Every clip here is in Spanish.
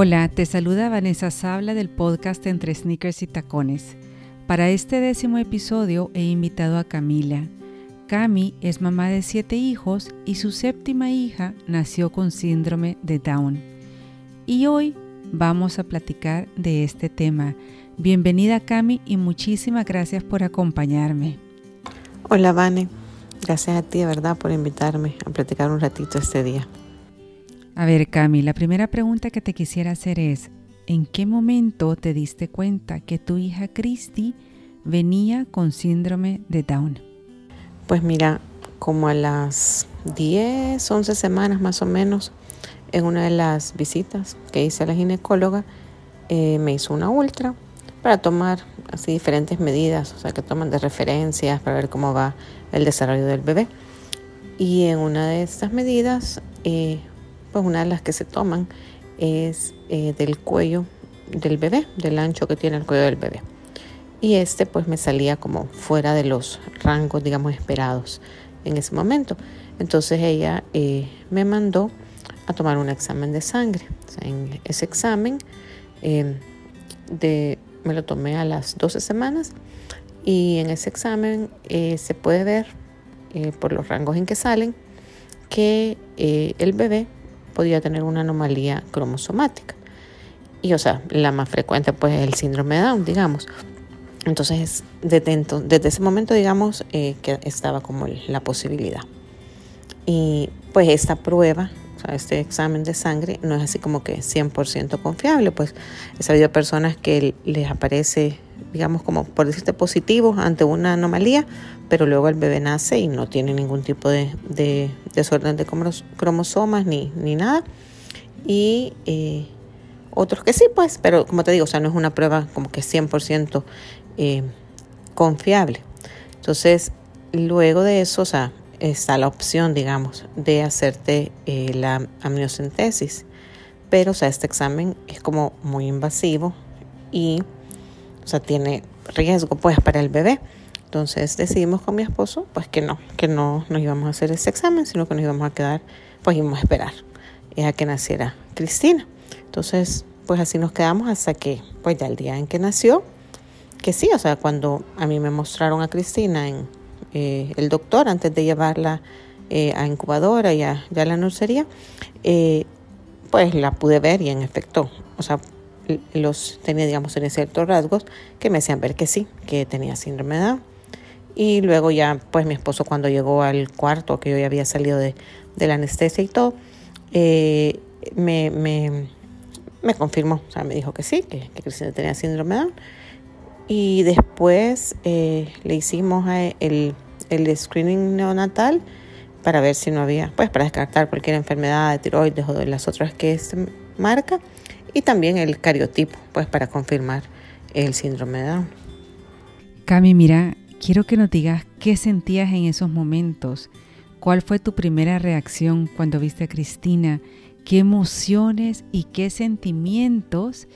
Hola, te saluda Vanessa Sabla del podcast Entre Sneakers y Tacones. Para este décimo episodio he invitado a Camila. Cami es mamá de siete hijos y su séptima hija nació con síndrome de Down. Y hoy vamos a platicar de este tema. Bienvenida Cami y muchísimas gracias por acompañarme. Hola Vane, gracias a ti de verdad por invitarme a platicar un ratito este día. A ver Cami, la primera pregunta que te quisiera hacer es, ¿en qué momento te diste cuenta que tu hija Christy venía con síndrome de Down? Pues mira, como a las 10, 11 semanas más o menos, en una de las visitas que hice a la ginecóloga, eh, me hizo una ultra para tomar así diferentes medidas, o sea, que toman de referencias para ver cómo va el desarrollo del bebé. Y en una de estas medidas, eh, pues una de las que se toman es eh, del cuello del bebé, del ancho que tiene el cuello del bebé. Y este pues me salía como fuera de los rangos, digamos, esperados en ese momento. Entonces ella me mandó a tomar un examen de sangre. en ese examen de me lo tomé a las 12 semanas y en ese examen eh, se puede ver eh, por los rangos en que salen que eh, el bebé podía tener una anomalía cromosomática. Y o sea, la más frecuente pues es el síndrome de Down, digamos. Entonces, desde, desde ese momento, digamos, que estaba como la posibilidad. Y pues esta prueba o sea, este examen de sangre no es así como que 100% confiable, pues he sabido personas que les aparece, digamos, como por decirte positivo ante una anomalía, pero luego el bebé nace y no tiene ningún tipo de, desorden de cromosomas ni, ni nada. Y eh, otros que sí, pues, pero como te digo, o sea, no es una prueba como que 100% eh, confiable. Entonces, luego de eso, o sea, está la opción, digamos, de hacerte eh, la amniocentesis. Pero, o sea, este examen es como muy invasivo y, o sea, tiene riesgo, pues, para el bebé. Entonces decidimos con mi esposo, pues, que no, que no nos íbamos a hacer ese examen, sino que nos íbamos a quedar, pues, íbamos a esperar a que naciera Cristina. Entonces, pues, así nos quedamos hasta que, pues, ya el día en que nació, que sí, o sea, cuando a mí me mostraron a Cristina en eh, el doctor antes de llevarla eh, a incubadora y a, ya a la nursería, eh, pues la pude ver y en efecto, o sea, los tenía, digamos, en ciertos rasgos que me hacían ver que sí, que tenía síndrome de Down. Y luego ya, pues mi esposo cuando llegó al cuarto, que yo ya había salido de, la anestesia y todo, me, me, confirmó, o sea, me dijo que sí, que, que Cristina tenía síndrome de Down. Y después eh, le hicimos el, el screening neonatal para ver si no había, pues para descartar cualquier enfermedad de tiroides o de las otras que se marca. Y también el cariotipo, pues para confirmar el síndrome de Down. Cami, mira, quiero que nos digas qué sentías en esos momentos. ¿Cuál fue tu primera reacción cuando viste a Cristina? ¿Qué emociones y qué sentimientos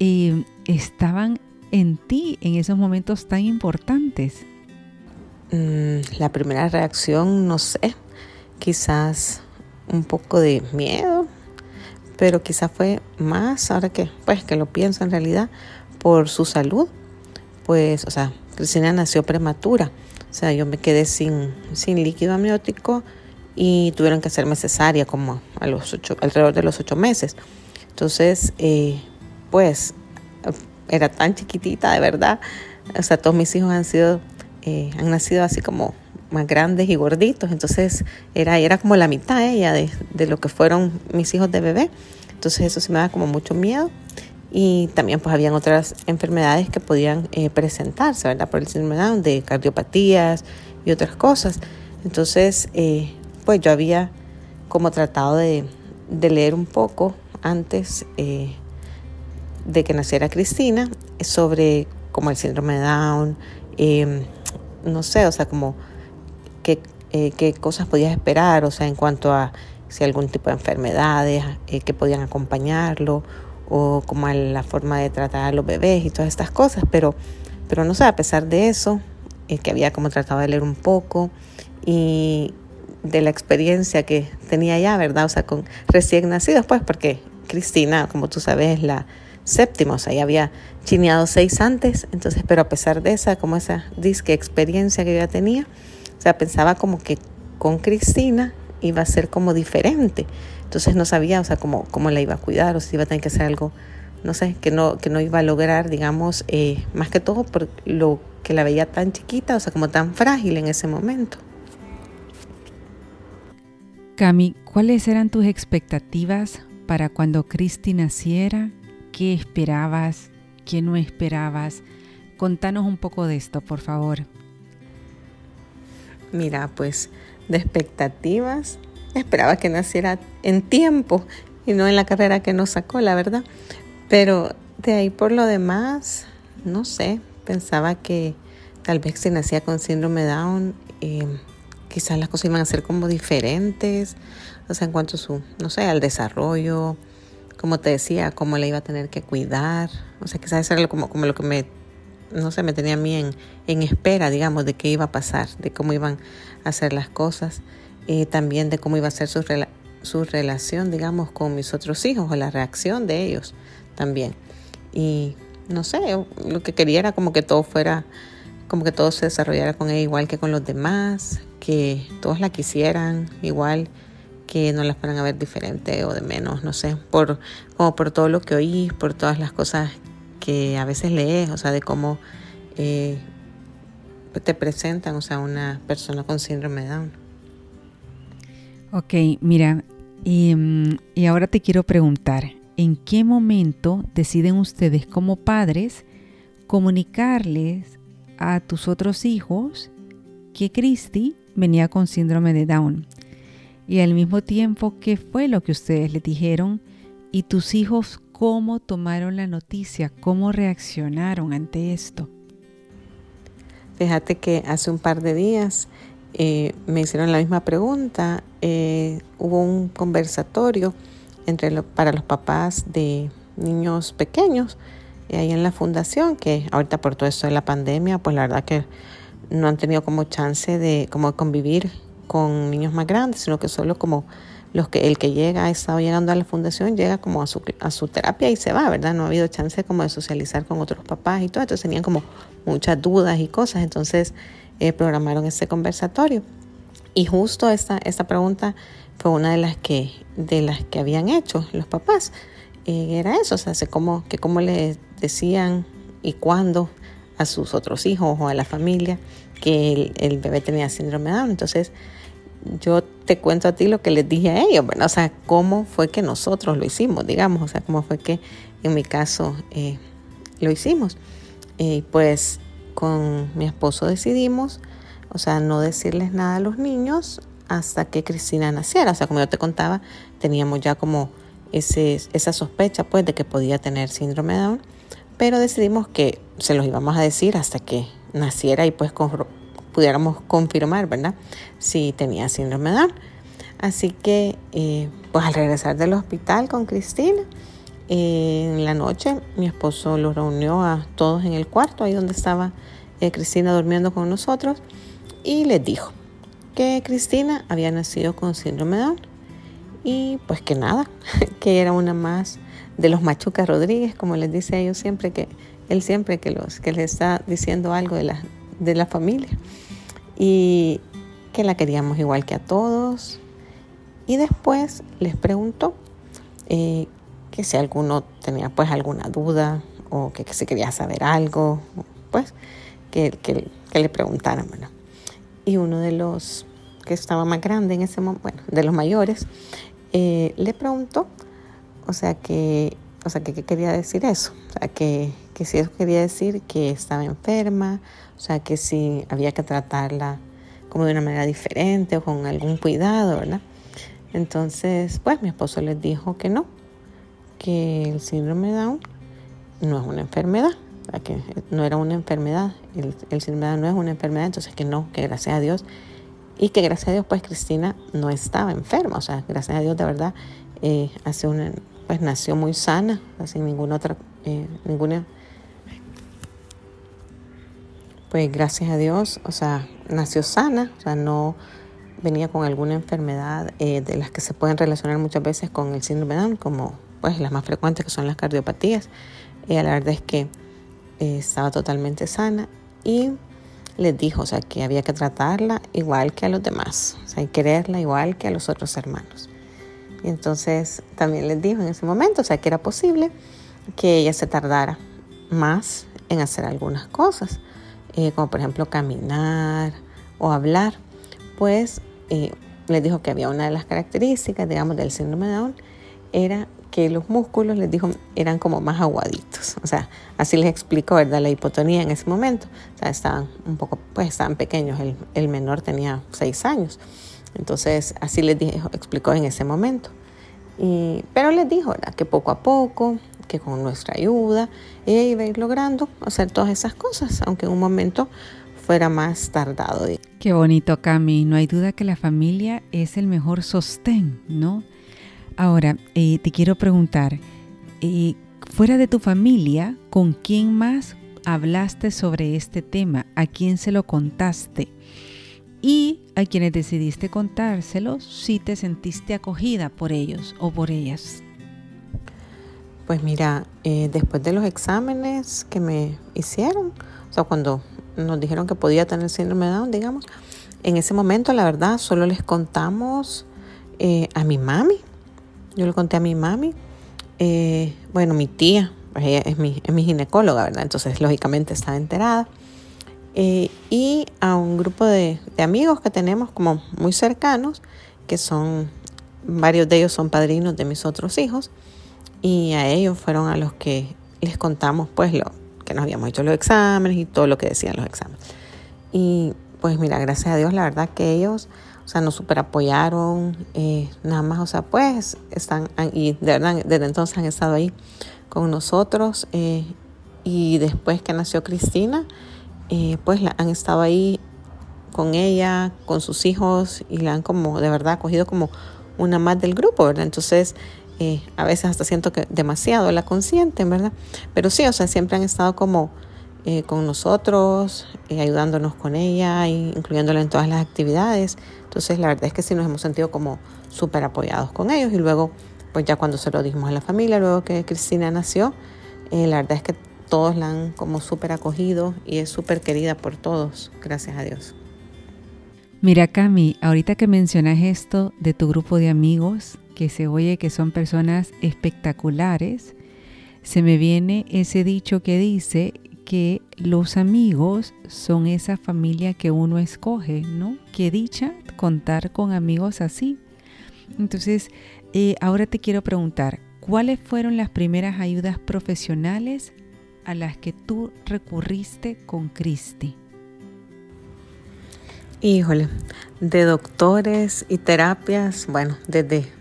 eh, estaban en ti en esos momentos tan importantes? Mm, la primera reacción, no sé, quizás un poco de miedo, pero quizás fue más, ahora que, pues, que lo pienso en realidad, por su salud. Pues, o sea, Cristina nació prematura, o sea, yo me quedé sin, sin líquido amniótico y tuvieron que hacerme cesárea como a los ocho, alrededor de los ocho meses. Entonces, eh, pues era tan chiquitita, de verdad. O sea, todos mis hijos han sido, eh, han nacido así como más grandes y gorditos. Entonces era, era como la mitad ella de, lo que fueron mis hijos de bebé. Entonces eso sí me da como mucho miedo. Y también pues habían otras enfermedades que podían eh, presentarse, ¿verdad? Por el síndrome Down, de cardiopatías y otras cosas. Entonces, eh, pues yo había como tratado de, leer un poco antes de que naciera Cristina sobre como el síndrome de Down, em, no sé, o sea, como qué, eh, qué, cosas podías esperar, o sea, en cuanto a si algún tipo de enfermedades eh, que podían acompañarlo o como a la forma de tratar a los bebés y todas estas cosas, pero, pero no sé, a pesar de eso, eh, que había como tratado de leer un poco y de la experiencia que tenía ya, ¿verdad? O sea, con recién nacidos, pues, porque Cristina, como tú sabes, es la séptima, o sea, ya había chineado seis antes, entonces, pero a pesar de esa, como esa disque experiencia que yo ya tenía, o sea, pensaba como que con Cristina iba a ser como diferente. Entonces no sabía, o sea, cómo, cómo la iba a cuidar o si iba a tener que hacer algo, no sé, que no, que no iba a lograr, digamos, eh, más que todo por lo que la veía tan chiquita, o sea, como tan frágil en ese momento. Cami, ¿cuáles eran tus expectativas para cuando Cristi naciera? ¿Qué esperabas? ¿Qué no esperabas? Contanos un poco de esto, por favor. Mira, pues de expectativas, esperaba que naciera en tiempo y no en la carrera que nos sacó, la verdad. Pero de ahí por lo demás, no sé, pensaba que tal vez si nacía con síndrome Down, eh, quizás las cosas iban a ser como diferentes, o sea, en cuanto a su, no sé, al desarrollo, como te decía, cómo le iba a tener que cuidar, o sea, quizás eso era como, como lo que me no sé, me tenía a mí en, en, espera, digamos, de qué iba a pasar, de cómo iban a hacer las cosas, y también de cómo iba a ser su, su relación, digamos, con mis otros hijos o la reacción de ellos también. Y no sé, lo que quería era como que todo fuera, como que todo se desarrollara con ella igual que con los demás, que todos la quisieran igual, que no la fueran a ver diferente o de menos, no sé, por, como por todo lo que oí, por todas las cosas a veces lees, o sea, de cómo eh, te presentan, o sea, una persona con síndrome de Down. Ok, mira, y, mm, y ahora te quiero preguntar, ¿en qué momento deciden ustedes como padres comunicarles a tus otros hijos que Cristi venía con síndrome de Down? Y al mismo tiempo, ¿qué fue lo que ustedes le dijeron? Y tus hijos, cómo tomaron la noticia, cómo reaccionaron ante esto. Fíjate que hace un par de días eh, me hicieron la misma pregunta. Eh, hubo un conversatorio entre para los papás de niños pequeños eh, ahí en la fundación, que ahorita por todo esto de la pandemia, pues la verdad que no han tenido como chance de como convivir con niños más grandes, sino que solo como los que el que llega ha estado llegando a la fundación llega como a su, a su terapia y se va, ¿verdad? No ha habido chance como de socializar con otros papás y todo, entonces tenían como muchas dudas y cosas, entonces eh, programaron ese conversatorio. Y justo esta, esta pregunta fue una de las que, de las que habían hecho los papás. Eh, era eso, o sea, cómo, que cómo le decían y cuándo a sus otros hijos o a la familia que el, el bebé tenía síndrome de Down. Entonces, yo te cuento a ti lo que les dije a ellos, ¿verdad? O sea, cómo fue que nosotros lo hicimos, digamos, o sea, cómo fue que en mi caso eh, lo hicimos. Y pues con mi esposo decidimos, o sea, no decirles nada a los niños hasta que Cristina naciera. O sea, como yo te contaba, teníamos ya como ese, esa sospecha, pues, de que podía tener síndrome de Down, pero decidimos que se los íbamos a decir hasta que naciera y pues pudiéramos confirmar, ¿verdad? Si tenía síndrome de Down. Así que, eh, pues al regresar del hospital con Cristina, eh, en la noche mi esposo los reunió a todos en el cuarto, ahí donde estaba eh, Cristina durmiendo con nosotros, y les dijo que Cristina había nacido con síndrome de Down y pues que nada, que era una más de los Machuca Rodríguez, como les dice a ellos siempre, que él siempre que, los, que les está diciendo algo de la, de la familia y que la queríamos igual que a todos. Y después les preguntó eh, que si alguno tenía pues alguna duda o que, se quería saber algo, pues que, que, le preguntaran. Y uno de los que estaba más grande en ese momento, bueno, de los mayores, eh, le preguntó, o sea que, o sea que qué quería decir eso, o sea que, que si eso quería decir que estaba enferma, o sea, que si había que tratarla como de una manera diferente o con algún cuidado, ¿verdad? Entonces, pues mi esposo les dijo que no, que el síndrome Down no es una enfermedad, que no era una enfermedad, el, el síndrome Down no es una enfermedad, entonces que no, que gracias a Dios, y que gracias a Dios, pues Cristina no estaba enferma, o sea, gracias a Dios de verdad, eh, hace una, pues nació muy sana, sin ninguna otra, eh, ninguna pues gracias a Dios, o sea, nació sana, o sea, no venía con alguna enfermedad eh, de las que se pueden relacionar muchas veces con el síndrome de Down, como pues las más frecuentes que son las cardiopatías. Ella la verdad es que eh, estaba totalmente sana y les dijo, o sea, que había que tratarla igual que a los demás, o sea, y quererla igual que a los otros hermanos. Y entonces también les dijo en ese momento, o sea, que era posible que ella se tardara más en hacer algunas cosas, eh, como por ejemplo caminar o hablar, pues eh, les dijo que había una de las características, digamos, del síndrome de Down, era que los músculos, les dijo, eran como más aguaditos. O sea, así les explicó, ¿verdad? La hipotonía en ese momento. O sea, estaban un poco, pues estaban pequeños. El, el menor tenía seis años. Entonces, así les dijo, explicó en ese momento. Y, pero les dijo, ¿verdad? Que poco a poco, que con nuestra ayuda, ella iba a ir logrando hacer todas esas cosas, aunque en un momento fuera más tardado. Qué bonito, Cami. No hay duda que la familia es el mejor sostén, ¿no? Ahora, eh, te quiero preguntar, eh, fuera de tu familia, ¿con quién más hablaste sobre este tema? ¿A quién se lo contaste? Y a quienes decidiste contárselo, si te sentiste acogida por ellos o por ellas. Pues mira, eh, después de los exámenes que me hicieron, o sea, cuando nos dijeron que podía tener síndrome de Down, digamos, en ese momento la verdad solo les contamos a mi mami, yo le conté a mi mami, eh, bueno, mi tía, pues ella es mi, es mi, ginecóloga, ¿verdad? Entonces, lógicamente estaba enterada. Eh, y a un grupo de, amigos que tenemos como muy cercanos, que son, varios de ellos son padrinos de mis otros hijos, y a ellos fueron a los que les contamos pues lo que nos habíamos hecho los exámenes y todo lo que decían los exámenes. Y pues mira, gracias a Dios, la verdad que ellos o sea, nos super apoyaron, eh, nada más, o sea, pues están, y de verdad, desde entonces han estado ahí con nosotros. Eh, y después que nació Cristina, eh, pues la, han estado ahí con ella, con sus hijos, y la han como, de verdad, acogido como una más del grupo, ¿verdad? Entonces, a veces hasta siento que demasiado la consienten, ¿verdad? Pero sí, o sea, siempre han estado como eh, con nosotros, eh, ayudándonos con ella, incluyéndola en todas las actividades. Entonces la verdad es que sí nos hemos sentido como súper apoyados con ellos y luego, pues ya cuando se lo dijimos a la familia, luego que Cristina nació, eh, la verdad es que todos la han como súper acogido y es súper querida por todos, gracias a Dios. Mira Cami, ahorita que mencionas esto de tu grupo de amigos, que se oye que son personas espectaculares, se me viene ese dicho que dice que los amigos son esa familia que uno escoge, ¿no? Qué dicha contar con amigos así. Entonces, eh, ahora te quiero preguntar, ¿cuáles fueron las primeras ayudas profesionales a las que tú recurriste con Cristi? Híjole, de doctores y terapias, bueno, desde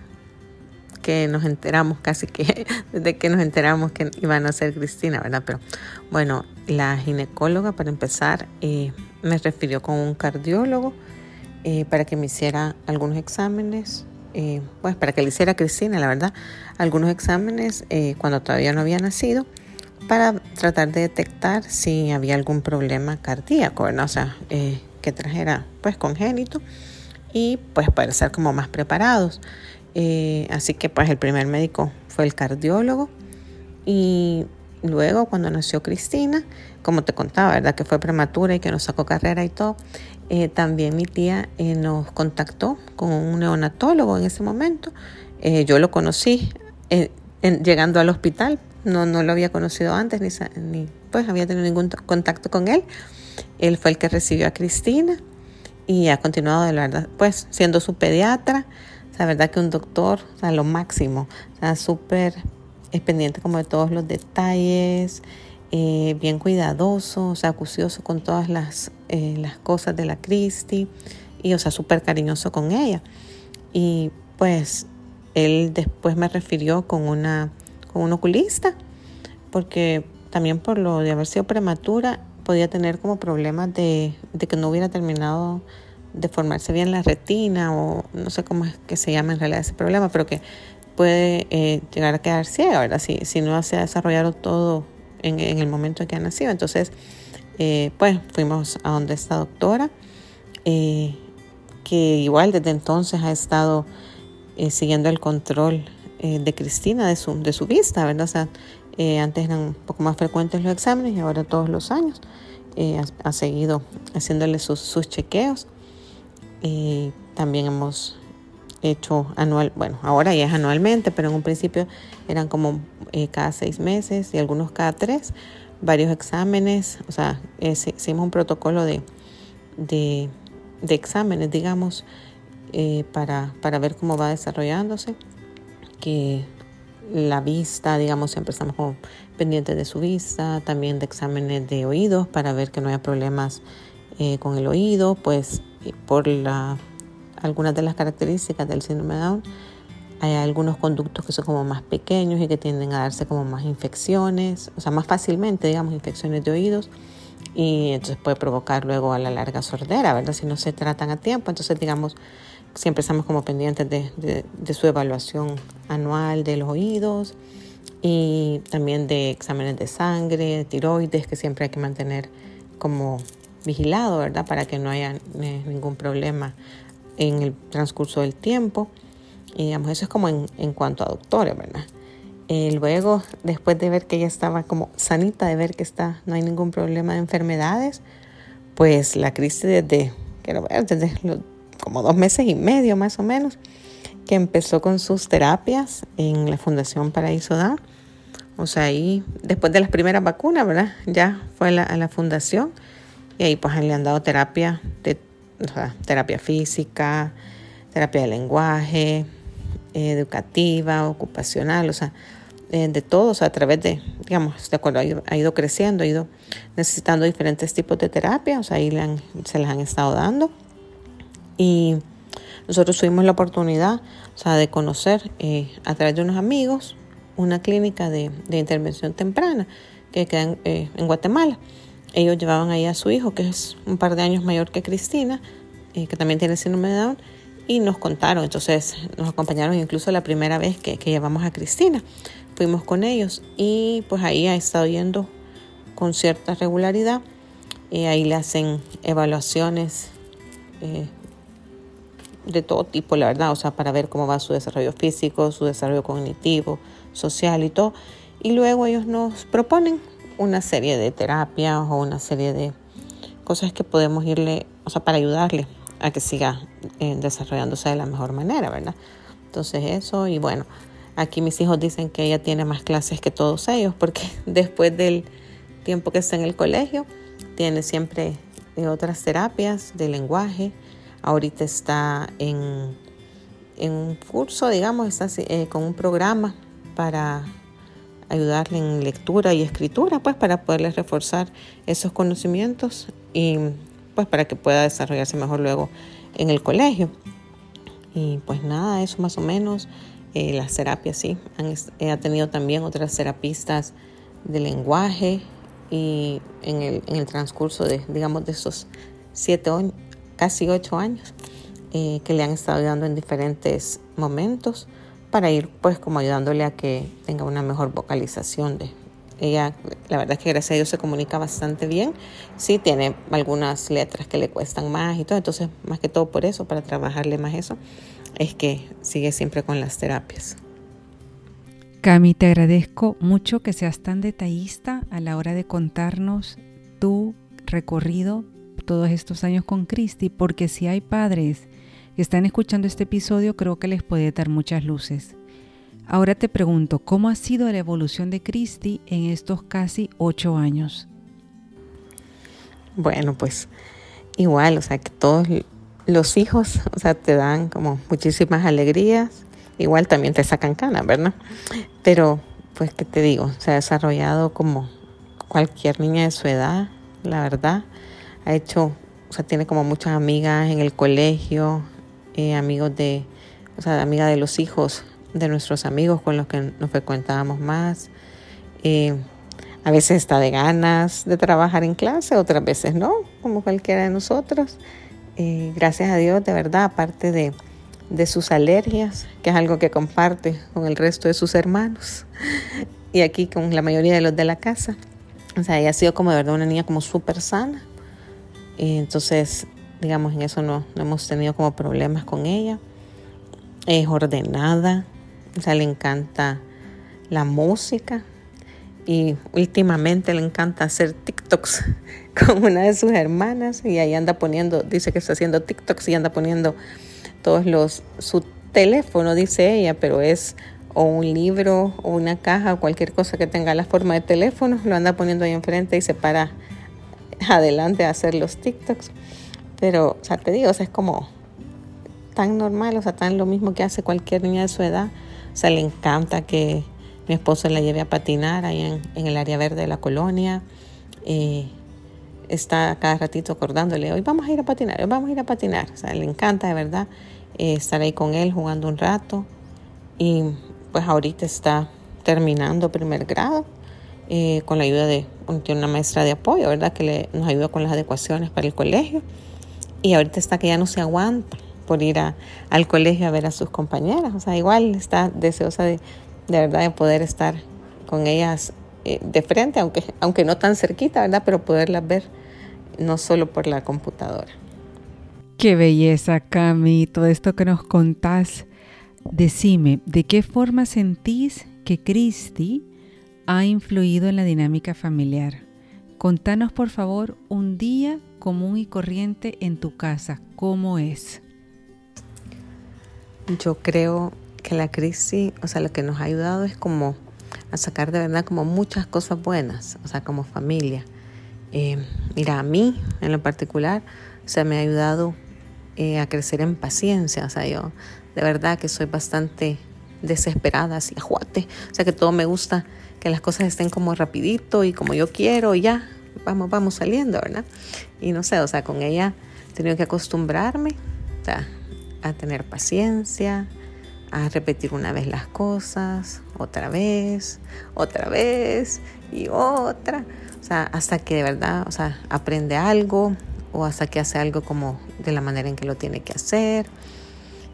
que nos enteramos, casi que desde que nos enteramos que iban a ser Cristina, ¿verdad? Pero bueno, la ginecóloga para empezar eh, me refirió con un cardiólogo eh, para que me hiciera algunos exámenes, eh, pues para que le hiciera Cristina, la verdad, algunos exámenes cuando todavía no había nacido para tratar de detectar si había algún problema cardíaco, ¿verdad? O sea, que trajera pues congénito y pues para ser como más preparados. Eh, así que pues el primer médico fue el cardiólogo y luego cuando nació Cristina, como te contaba, ¿verdad? Que fue prematura y que nos sacó carrera y todo, eh, también mi tía eh, nos contactó con un neonatólogo en ese momento. yo lo conocí llegando al hospital, no, no lo había conocido antes ni, ni pues había tenido ningún contacto con él. Él fue el que recibió a Cristina y ha continuado de la verdad, pues siendo su pediatra la verdad que un doctor, o sea, lo máximo, o sea, súper pendiente como de todos los detalles, eh, bien cuidadoso, o sea, acucioso con todas las, eh, las cosas de la Cristi y, o sea, súper cariñoso con ella. Y pues él después me refirió con, una, con un oculista, porque también por lo de haber sido prematura podía tener como problemas de, de que no hubiera terminado de formarse bien la retina o no sé cómo es que se llama en realidad ese problema, pero que puede eh, llegar a quedar ciega, ¿verdad? Si, si no se ha desarrollado todo en, el momento en que ha nacido. Entonces, eh, pues fuimos a donde esta doctora, eh, que igual desde entonces ha estado siguiendo el control eh, de Cristina, de su, de su vista, ¿verdad? O sea, eh, antes eran un poco más frecuentes los exámenes y ahora todos los años eh, ha, seguido haciéndole sus, sus chequeos. También hemos hecho anual, bueno, ahora ya es anualmente, pero en un principio eran como cada seis meses y algunos cada tres, varios exámenes, o sea, hicimos un protocolo de, de, exámenes, digamos, para, para ver cómo va desarrollándose que la vista, digamos, siempre estamos como pendientes de su vista, también de exámenes de oídos para ver que no haya problemas eh, con el oído, pues por la, algunas de las características del síndrome de Down, hay algunos conductos que son como más pequeños y que tienden a darse como más infecciones, o sea, más fácilmente, digamos, infecciones de oídos y entonces puede provocar luego a la larga sordera, ¿verdad? Si no se tratan a tiempo, entonces digamos, siempre estamos como pendientes de, su evaluación anual de los oídos y también de exámenes de sangre, de tiroides, que siempre hay que mantener como vigilado, ¿verdad? Para que no haya eh, ningún problema en el transcurso del tiempo. Y digamos, eso es como en, en cuanto a doctores, ¿verdad? Eh, luego, después de ver que ella estaba como sanita, de ver que está, no hay ningún problema de enfermedades, pues la crisis desde, quiero ver, desde los como dos meses y medio más o menos, que empezó con sus terapias en la Fundación Paraíso Da. O sea, ahí, después de las primeras vacunas, ¿verdad? Ya fue a la, fundación y ahí pues le han dado terapia, de, terapia física, terapia de lenguaje, educativa, ocupacional, o sea, eh, de todos a través de, digamos, de acuerdo, ha ido, creciendo, ha ido necesitando diferentes tipos de terapia, o sea, ahí se les han estado dando. Y nosotros tuvimos la oportunidad o sea, de conocer eh, a través de unos amigos una clínica de, intervención temprana que queda eh, en, Guatemala. Ellos llevaban ahí a su hijo, que es un par de años mayor que Cristina, eh, que también tiene síndrome de Down, y nos contaron, entonces nos acompañaron incluso la primera vez que, que llevamos a Cristina. Fuimos con ellos y pues ahí ha estado yendo con cierta regularidad. y ahí le hacen evaluaciones de todo tipo, la verdad, o sea, para ver cómo va su desarrollo físico, su desarrollo cognitivo, social y todo. Y luego ellos nos proponen una serie de terapias o una serie de cosas que podemos irle, o sea, para ayudarle a que siga eh, desarrollándose de la mejor manera, ¿verdad? Entonces eso, y bueno, aquí mis hijos dicen que ella tiene más clases que todos ellos, porque después del tiempo que está en el colegio, tiene siempre eh, otras terapias de lenguaje, Ahorita está en, un curso, digamos, está eh, con un programa para ayudarle en lectura y escritura, pues para poderle reforzar esos conocimientos y pues para que pueda desarrollarse mejor luego en el colegio. Y pues nada, eso más o menos. Eh, las terapias, sí. Ha tenido también otras terapistas de lenguaje y en el, en el transcurso de, digamos, de esos siete, casi ocho años, eh, que le han estado ayudando en diferentes momentos para ir pues como ayudándole a que tenga una mejor vocalización de ella. La verdad es que gracias a Dios se comunica bastante bien. Sí tiene algunas letras que le cuestan más y todo entonces más que todo por eso para trabajarle más eso es que sigue siempre con las terapias. Cami te agradezco mucho que seas tan detallista a la hora de contarnos tu recorrido todos estos años con Cristi, porque si hay padres están escuchando este episodio, creo que les puede dar muchas luces. Ahora te pregunto, ¿cómo ha sido la evolución de Cristi en estos casi ocho años? Bueno, pues igual, o sea, que todos los hijos, o sea, te dan como muchísimas alegrías, igual también te sacan canas, ¿verdad? Pero, pues, ¿qué te digo? Se ha desarrollado como cualquier niña de su edad, la verdad ha hecho, o sea, tiene como muchas amigas en el colegio, eh, amigos de, o sea, amiga de los hijos de nuestros amigos con los que nos frecuentábamos más. Eh, a veces está de ganas de trabajar en clase, otras veces no, como cualquiera de nosotros. Eh, gracias a Dios, de verdad, aparte de, de sus alergias, que es algo que comparte con el resto de sus hermanos y aquí con la mayoría de los de la casa. O sea, ella ha sido como de verdad una niña como súper sana entonces, digamos, en eso no, hemos tenido como problemas con ella. Es ordenada, o sea, le encanta la música y últimamente le encanta hacer TikToks con una de sus hermanas y ahí anda poniendo, dice que está haciendo TikToks y anda poniendo todos los, su teléfono, dice ella, pero es o un libro o una caja o cualquier cosa que tenga la forma de teléfono, lo anda poniendo ahí enfrente y se para adelante a hacer los TikToks. Pero, o sea, te digo, es como tan normal, o sea, tan lo mismo que hace cualquier niña de su edad. O sea, le encanta que mi esposo la lleve a patinar ahí en, el área verde de la colonia. Eh, está cada ratito acordándole, hoy vamos a ir a patinar, hoy vamos a ir a patinar. O sea, le encanta de verdad eh, estar ahí con él jugando un rato. Y pues ahorita está terminando primer grado eh, con la ayuda de tiene una maestra de apoyo, ¿verdad? Que le, nos ayuda con las adecuaciones para el colegio. Y ahorita está que ya no se aguanta por ir a, al colegio a ver a sus compañeras. O sea, igual está deseosa de, de verdad de poder estar con ellas eh, de frente, aunque, aunque no tan cerquita, ¿verdad? Pero poderlas ver no solo por la computadora. Qué belleza, Cami, todo esto que nos contás. Decime, ¿de qué forma sentís que Cristi ha influido en la dinámica familiar? Contanos, por favor, un día común y corriente en tu casa. ¿Cómo es? Yo creo que la crisis, o sea, lo que nos ha ayudado es como a sacar de verdad como muchas cosas buenas, o sea, como familia. Eh, mira, a mí en lo particular, o sea, me ha ayudado eh, a crecer en paciencia, o sea, yo de verdad que soy bastante desesperada, así ajuate, o sea, que todo me gusta, que las cosas estén como rapidito y como yo quiero y ya, vamos, vamos saliendo, ¿verdad? Y no sé, o sea, con ella he tenido que acostumbrarme, a tener paciencia, a repetir una vez las cosas, otra vez, otra vez y otra. O sea, hasta que de verdad, o sea, aprende algo o hasta que hace algo como de la manera en que lo tiene que hacer.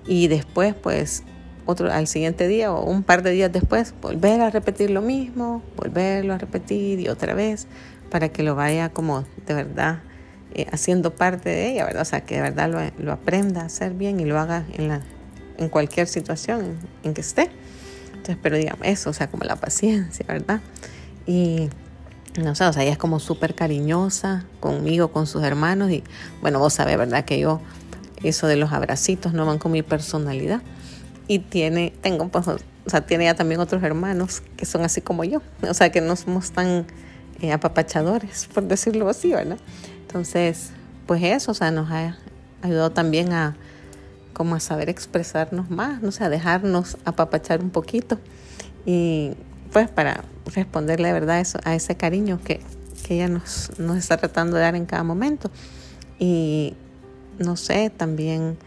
Y después, pues, otro, al siguiente día o un par de días después, volver a repetir lo mismo, volverlo a repetir y otra vez, para que lo vaya como de verdad eh, haciendo parte de ella, ¿verdad? O sea, que de verdad lo, lo aprenda a hacer bien y lo haga en, la, en cualquier situación en que esté. Entonces, pero digamos eso, o sea, como la paciencia, ¿verdad? Y no sé, o sea, ella es como súper cariñosa conmigo, con sus hermanos y bueno, vos sabés, ¿verdad? Que yo, eso de los abracitos no van con mi personalidad y tiene, tengo pues, o sea, tiene ya también otros hermanos que son así como yo, o sea, que no somos tan eh, apapachadores, por decirlo así, ¿verdad? Entonces, pues eso, o sea, nos ha ayudado también a como a saber expresarnos más, no sé, a dejarnos apapachar un poquito y pues para responderle de verdad eso, a ese cariño que, que ella nos, nos está tratando de dar en cada momento. Y no sé, también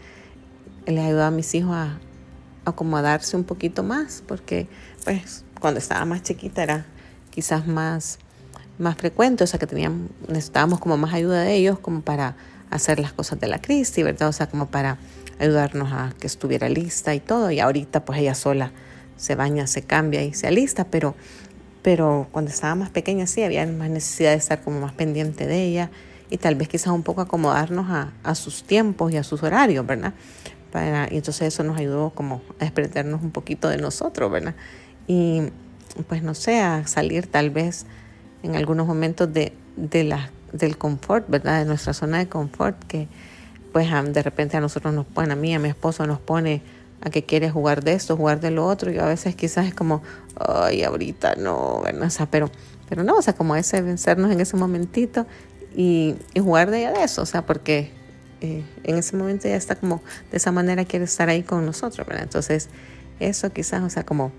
le ayudó a mis hijos a, acomodarse un poquito más, porque pues cuando estaba más chiquita era quizás más, más frecuente, o sea que teníamos, necesitábamos como más ayuda de ellos como para hacer las cosas de la crisis, ¿verdad? O sea, como para ayudarnos a que estuviera lista y todo. Y ahorita pues ella sola se baña, se cambia y se alista, pero, pero cuando estaba más pequeña sí había más necesidad de estar como más pendiente de ella y tal vez quizás un poco acomodarnos a, a sus tiempos y a sus horarios, ¿verdad? Para, y entonces eso nos ayudó como a desprendernos un poquito de nosotros, ¿verdad? Y pues no sé, a salir tal vez en algunos momentos de, de la, del confort, ¿verdad? De nuestra zona de confort que pues de repente a nosotros nos pone, a mí, a mi esposo nos pone a que quiere jugar de esto, jugar de lo otro, y a veces quizás es como, ay, ahorita no, ¿verdad? O sea, pero, pero no, o sea, como ese vencernos en ese momentito y, jugar de de eso, o sea, porque eh, en ese momento ya está como, de esa manera quiere estar ahí con nosotros, ¿verdad? Entonces, eso quizás, o sea, como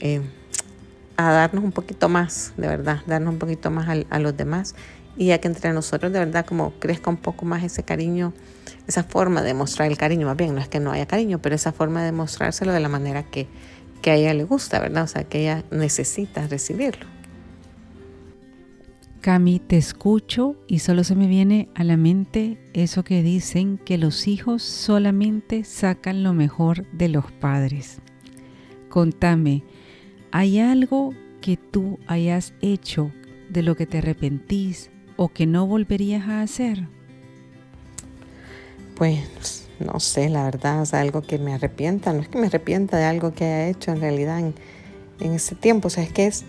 eh, a darnos un poquito más, de verdad, darnos un poquito más a, los demás y a que entre nosotros de verdad como crezca un poco más ese cariño esa forma de mostrar el cariño, más bien, no es que no haya cariño, pero esa forma de mostrárselo de la manera que, que a ella le gusta, ¿verdad? O sea, que ella necesita recibirlo. Cami, te escucho y solo se me viene a la mente eso que dicen que los hijos solamente sacan lo mejor de los padres. Contame, ¿hay algo que tú hayas hecho de lo que te arrepentís o que no volverías a hacer? Pues no sé, la verdad, es algo que me arrepienta, no es que me arrepienta de algo que haya hecho en realidad en, ese tiempo, o sea, es que es,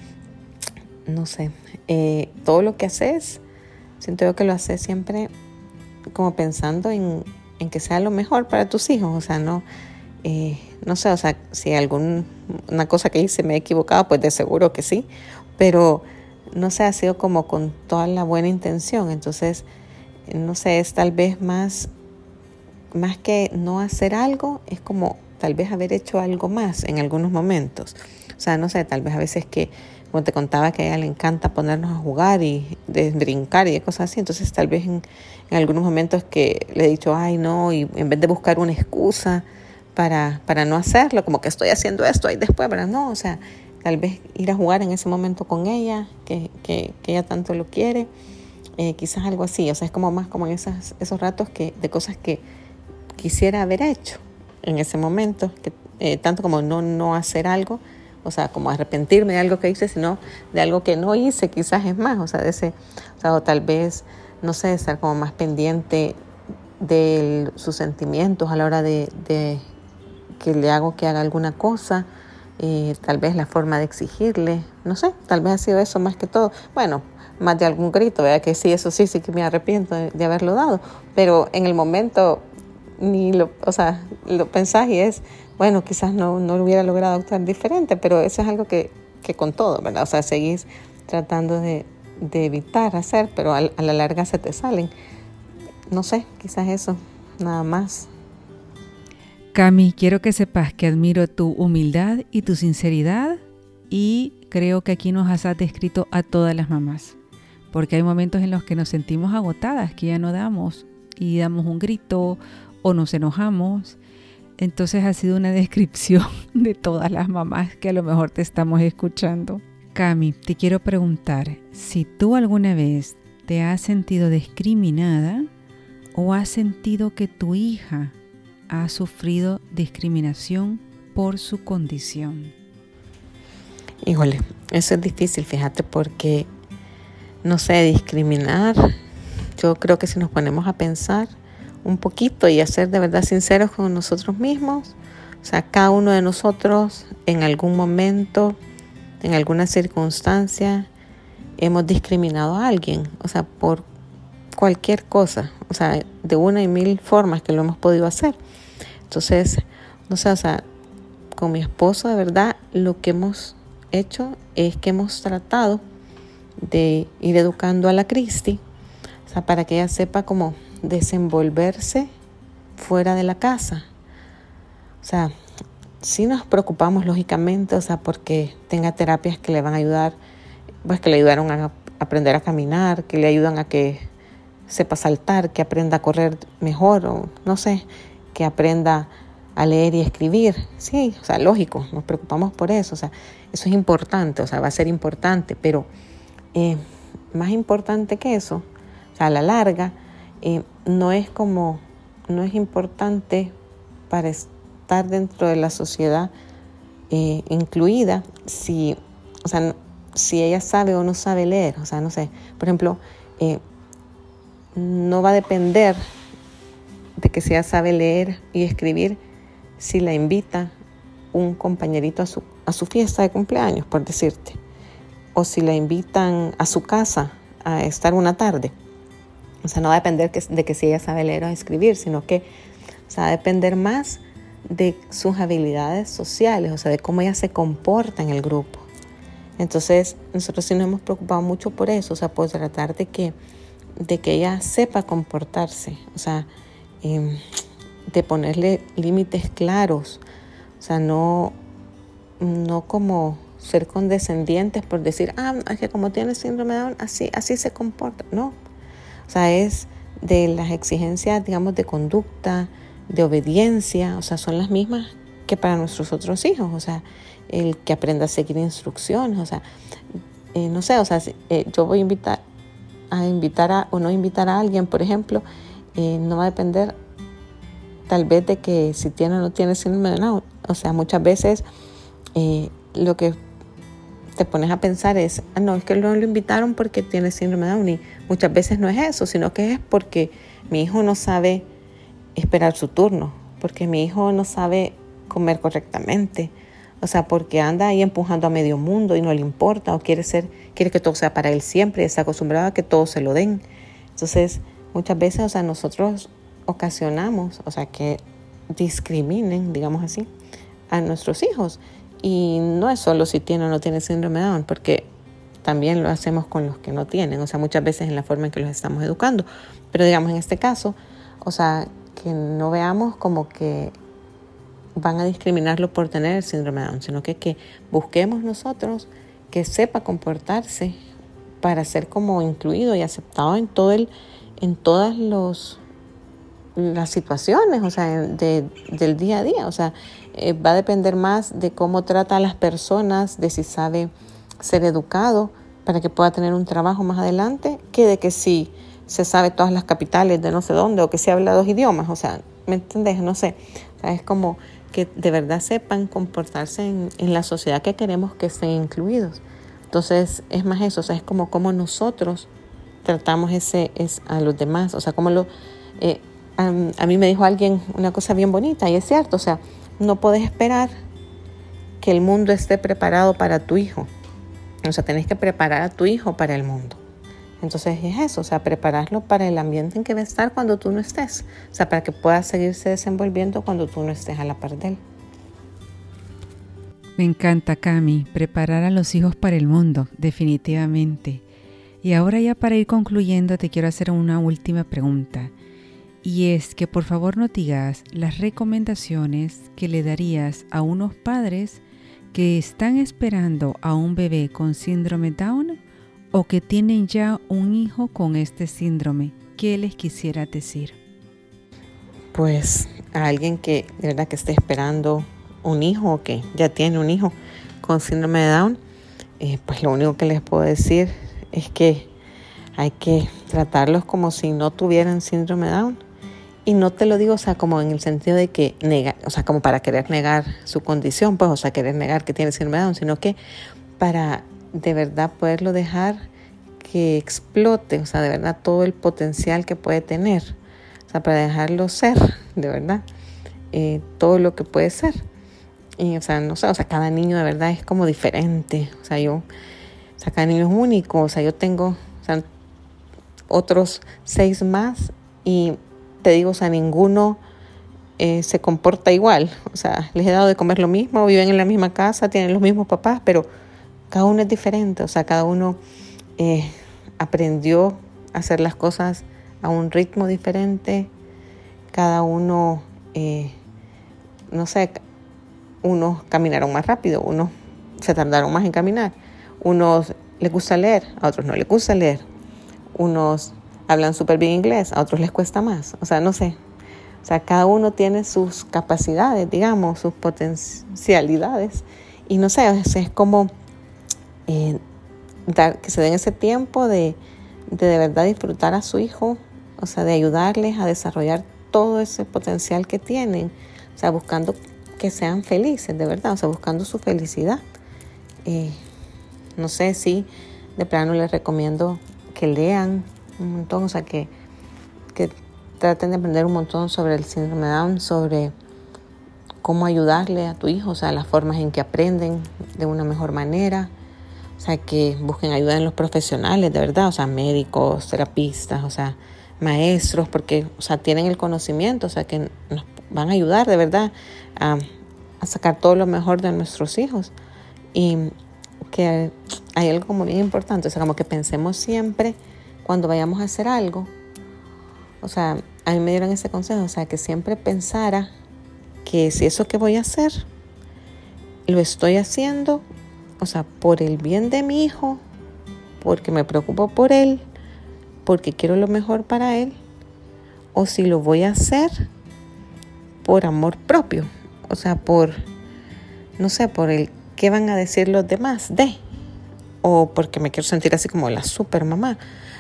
no sé, eh, todo lo que haces, siento yo que lo haces siempre como pensando en, en, que sea lo mejor para tus hijos, o sea, no, eh, no sé, o sea, si alguna cosa que hice me he equivocado, pues de seguro que sí, pero no sé, ha sido como con toda la buena intención, entonces, no sé, es tal vez más más que no hacer algo, es como tal vez haber hecho algo más en algunos momentos. O sea, no sé, tal vez a veces que, como te contaba, que a ella le encanta ponernos a jugar y de brincar y cosas así, entonces tal vez en, algunos momentos que le he dicho, ay, no, y en vez de buscar una excusa para, para no hacerlo, como que estoy haciendo esto y después, pero no, o sea, tal vez ir a jugar en ese momento con ella, que, que, que ella tanto lo quiere, eh, quizás algo así, o sea, es como más como en esas, esos ratos que, de cosas que quisiera haber hecho en ese momento, que, eh, tanto como no, no hacer algo, o sea, como arrepentirme de algo que hice, sino de algo que no hice, quizás es más, o sea, de ese, o, sea, o tal vez, no sé, estar como más pendiente de sus sentimientos a la hora de, de que le hago que haga alguna cosa, eh, tal vez la forma de exigirle, no sé, tal vez ha sido eso más que todo. Bueno, más de algún grito, vea que sí, eso sí, sí que me arrepiento de haberlo dado, pero en el momento ni lo, o sea, lo pensás y es, bueno, quizás no, no hubiera logrado actuar diferente, pero eso es algo que, que con todo, ¿verdad? O sea, seguís tratando de, de evitar hacer, pero a, a la larga se te salen. No sé, quizás eso, nada más. Cami, quiero que sepas que admiro tu humildad y tu sinceridad y creo que aquí nos has descrito a todas las mamás, porque hay momentos en los que nos sentimos agotadas, que ya no damos y damos un grito o nos enojamos. Entonces ha sido una descripción de todas las mamás que a lo mejor te estamos escuchando. Cami, te quiero preguntar si tú alguna vez te has sentido discriminada o has sentido que tu hija ha sufrido discriminación por su condición. Híjole, eso es difícil, fíjate, porque no sé, discriminar, yo creo que si nos ponemos a pensar, un poquito y a ser de verdad sinceros con nosotros mismos. O sea, cada uno de nosotros en algún momento, en alguna circunstancia, hemos discriminado a alguien, o sea, por cualquier cosa, o sea, de una y mil formas que lo hemos podido hacer. Entonces, no sé, o sea, con mi esposo de verdad lo que hemos hecho es que hemos tratado de ir educando a la Cristi, o sea, para que ella sepa cómo desenvolverse fuera de la casa. O sea, si nos preocupamos lógicamente, o sea, porque tenga terapias que le van a ayudar, pues que le ayudaron a aprender a caminar, que le ayudan a que sepa saltar, que aprenda a correr mejor, o no sé, que aprenda a leer y escribir. Sí, o sea, lógico, nos preocupamos por eso, o sea, eso es importante, o sea, va a ser importante, pero eh, más importante que eso, o sea, a la larga, eh, no es como, no es importante para estar dentro de la sociedad eh, incluida si, o sea, si ella sabe o no sabe leer. O sea, no sé, por ejemplo, eh, no va a depender de que si ella sabe leer y escribir si la invita un compañerito a su, a su fiesta de cumpleaños, por decirte, o si la invitan a su casa a estar una tarde. O sea, no va a depender de que si ella sabe leer o escribir, sino que va a depender más de sus habilidades sociales, o sea, de cómo ella se comporta en el grupo. Entonces, nosotros sí nos hemos preocupado mucho por eso, o sea, por tratar de que, de que ella sepa comportarse, o sea, em, de ponerle límites claros, o sea, no, no como ser condescendientes por decir, ah, es que como tiene síndrome de Down, así, así se comporta. No, o sea, es de las exigencias, digamos, de conducta, de obediencia, o sea, son las mismas que para nuestros otros hijos, o sea, el que aprenda a seguir instrucciones, o sea, eh, no sé, o sea, eh, yo voy a invitar a invitar a o no invitar a alguien, por ejemplo, eh, no va a depender tal vez de que si tiene o no tiene síndrome de Down, o sea, muchas veces lo que te pones a pensar es, ah, no, es que no lo invitaron porque tiene síndrome de Down. Muchas veces no es eso, sino que es porque mi hijo no sabe esperar su turno, porque mi hijo no sabe comer correctamente, o sea, porque anda ahí empujando a medio mundo y no le importa o quiere ser, quiere que todo sea para él siempre y está acostumbrado a que todo se lo den. Entonces, muchas veces, o sea, nosotros ocasionamos, o sea, que discriminen, digamos así, a nuestros hijos. Y no es solo si tiene o no tiene síndrome de Down, porque también lo hacemos con los que no tienen, o sea, muchas veces en la forma en que los estamos educando. Pero digamos en este caso, o sea, que no veamos como que van a discriminarlo por tener el síndrome de Down, sino que, que busquemos nosotros que sepa comportarse para ser como incluido y aceptado en todo el, en todas los las situaciones, o sea, del día a día, o sea, eh, va a depender más de cómo trata a las personas, de si sabe ser educado para que pueda tener un trabajo más adelante, que de que si se sabe todas las capitales de no sé dónde o que se habla dos idiomas, o sea, ¿me entendés? No sé, o sea, es como que de verdad sepan comportarse en, en la sociedad que queremos que estén incluidos. Entonces, es más eso, o sea, es como cómo nosotros tratamos ese, es a los demás, o sea, como lo... Eh, a, a, mí me dijo alguien una cosa bien bonita y es cierto, o sea, no puedes esperar que el mundo esté preparado para tu hijo. O sea, tenés que preparar a tu hijo para el mundo. Entonces es eso, o sea, prepararlo para el ambiente en que va a estar cuando tú no estés. O sea, para que pueda seguirse desenvolviendo cuando tú no estés a la par de él. Me encanta, Cami, preparar a los hijos para el mundo, definitivamente. Y ahora ya para ir concluyendo te quiero hacer una última pregunta. Y es que por favor no digas las recomendaciones que le darías a unos padres que están esperando a un bebé con síndrome Down o que tienen ya un hijo con este síndrome. ¿Qué les quisiera decir? Pues a alguien que de verdad que esté esperando un hijo o que ya tiene un hijo con síndrome Down, eh, pues lo único que les puedo decir es que hay que tratarlos como si no tuvieran síndrome Down. Y no te lo digo, o sea, como en el sentido de que nega, o sea, como para querer negar su condición, pues, o sea, querer negar que tiene síndrome sino que para de verdad poderlo dejar que explote, o sea, de verdad todo el potencial que puede tener, o sea, para dejarlo ser, de verdad, eh, todo lo que puede ser. Y, o sea, no sé, o sea, cada niño de verdad es como diferente. O sea, yo, o sea, cada niño es único. O sea, yo tengo o sea, otros seis más y te digo, o sea, ninguno eh, se comporta igual. O sea, les he dado de comer lo mismo, viven en la misma casa, tienen los mismos papás, pero cada uno es diferente. O sea, cada uno eh, aprendió a hacer las cosas a un ritmo diferente. Cada uno, eh, no sé, unos caminaron más rápido, unos se tardaron más en caminar, unos les gusta leer, a otros no les gusta leer, unos hablan súper bien inglés, a otros les cuesta más, o sea, no sé. O sea, cada uno tiene sus capacidades, digamos, sus potencialidades. Y no sé, es, como eh, dar, que se den ese tiempo de, de de verdad disfrutar a su hijo, o sea, de ayudarles a desarrollar todo ese potencial que tienen, o sea, buscando que sean felices, de verdad, o sea, buscando su felicidad. Eh, no sé si de plano les recomiendo que lean un montón, o sea, que, que traten de aprender un montón sobre el síndrome Down, sobre cómo ayudarle a tu hijo, o sea, las formas en que aprenden de una mejor manera, o sea, que busquen ayuda en los profesionales, de verdad, o sea, médicos, terapistas, o sea, maestros, porque, o sea, tienen el conocimiento, o sea, que nos van a ayudar de verdad a, sacar todo lo mejor de nuestros hijos. Y que hay algo como bien importante, o sea, como que pensemos siempre cuando vayamos a hacer algo, o sea, a mí me dieron ese consejo, o sea, que siempre pensara que si eso que voy a hacer, lo estoy haciendo, o sea, por el bien de mi hijo, porque me preocupo por él, porque quiero lo mejor para él, o si lo voy a hacer por amor propio, o sea, por, no sé, por el qué van a decir los demás de, o porque me quiero sentir así como la super mamá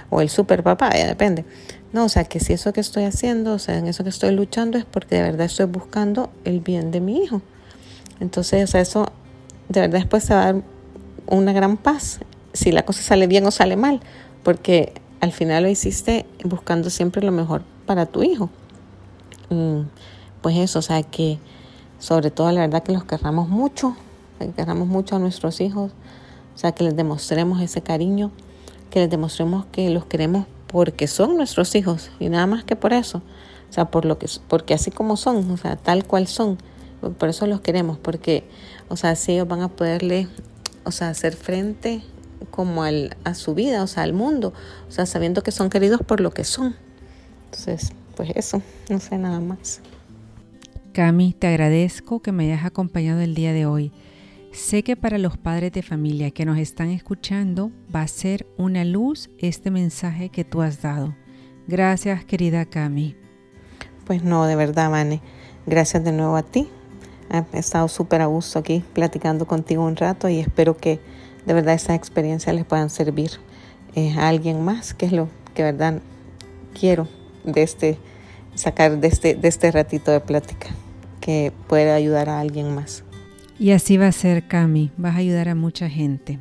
o el super papá, ya depende. No, o sea, que si eso que estoy haciendo, o sea, en eso que estoy luchando es porque de verdad estoy buscando el bien de mi hijo. Entonces, o sea, eso de verdad después se va a dar una gran paz si la cosa sale bien o sale mal, porque al final lo hiciste buscando siempre lo mejor para tu hijo. pues eso, o sea, que sobre todo la verdad que los querramos mucho, que querramos mucho a nuestros hijos, o sea, que les demostremos ese cariño, que les demostremos que los queremos porque son nuestros hijos y nada más que por eso, o sea, por lo que, porque así como son, o sea, tal cual son, por eso los queremos, porque, o sea, así ellos van a poderle, o sea, hacer frente como al, a su vida, o sea, al mundo, o sea, sabiendo que son queridos por lo que son. Entonces, pues eso, no sé nada más. Cami, te agradezco que me hayas acompañado el día de hoy. Sé que para los padres de familia que nos están escuchando va a ser una luz este mensaje que tú has dado. Gracias, querida Cami. Pues no, de verdad, Vane. Gracias de nuevo a ti. He estado súper a gusto aquí platicando contigo un rato y espero que de verdad esas experiencias les puedan servir eh, a alguien más, que es lo que de verdad quiero de este, sacar de este, de este ratito de plática, que pueda ayudar a alguien más. Y así va a ser, Cami, vas a ayudar a mucha gente.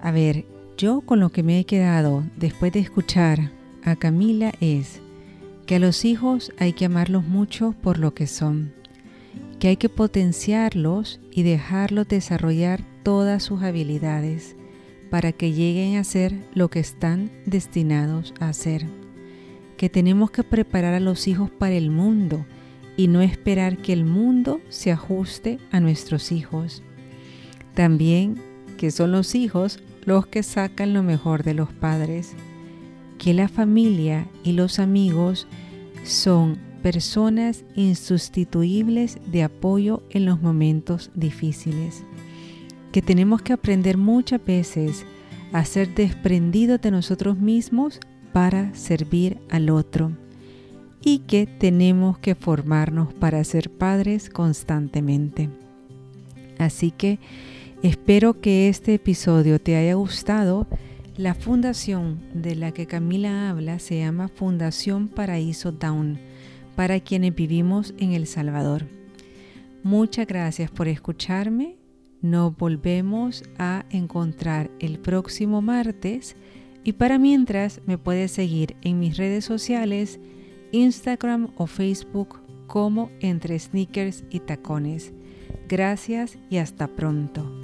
A ver, yo con lo que me he quedado después de escuchar a Camila es que a los hijos hay que amarlos mucho por lo que son, que hay que potenciarlos y dejarlos desarrollar todas sus habilidades para que lleguen a ser lo que están destinados a ser, que tenemos que preparar a los hijos para el mundo y no esperar que el mundo se ajuste a nuestros hijos. También que son los hijos los que sacan lo mejor de los padres, que la familia y los amigos son personas insustituibles de apoyo en los momentos difíciles, que tenemos que aprender muchas veces a ser desprendidos de nosotros mismos para servir al otro y que tenemos que formarnos para ser padres constantemente. Así que espero que este episodio te haya gustado. La fundación de la que Camila habla se llama Fundación Paraíso Down para quienes vivimos en El Salvador. Muchas gracias por escucharme. Nos volvemos a encontrar el próximo martes y para mientras me puedes seguir en mis redes sociales Instagram o Facebook como entre sneakers y tacones. Gracias y hasta pronto.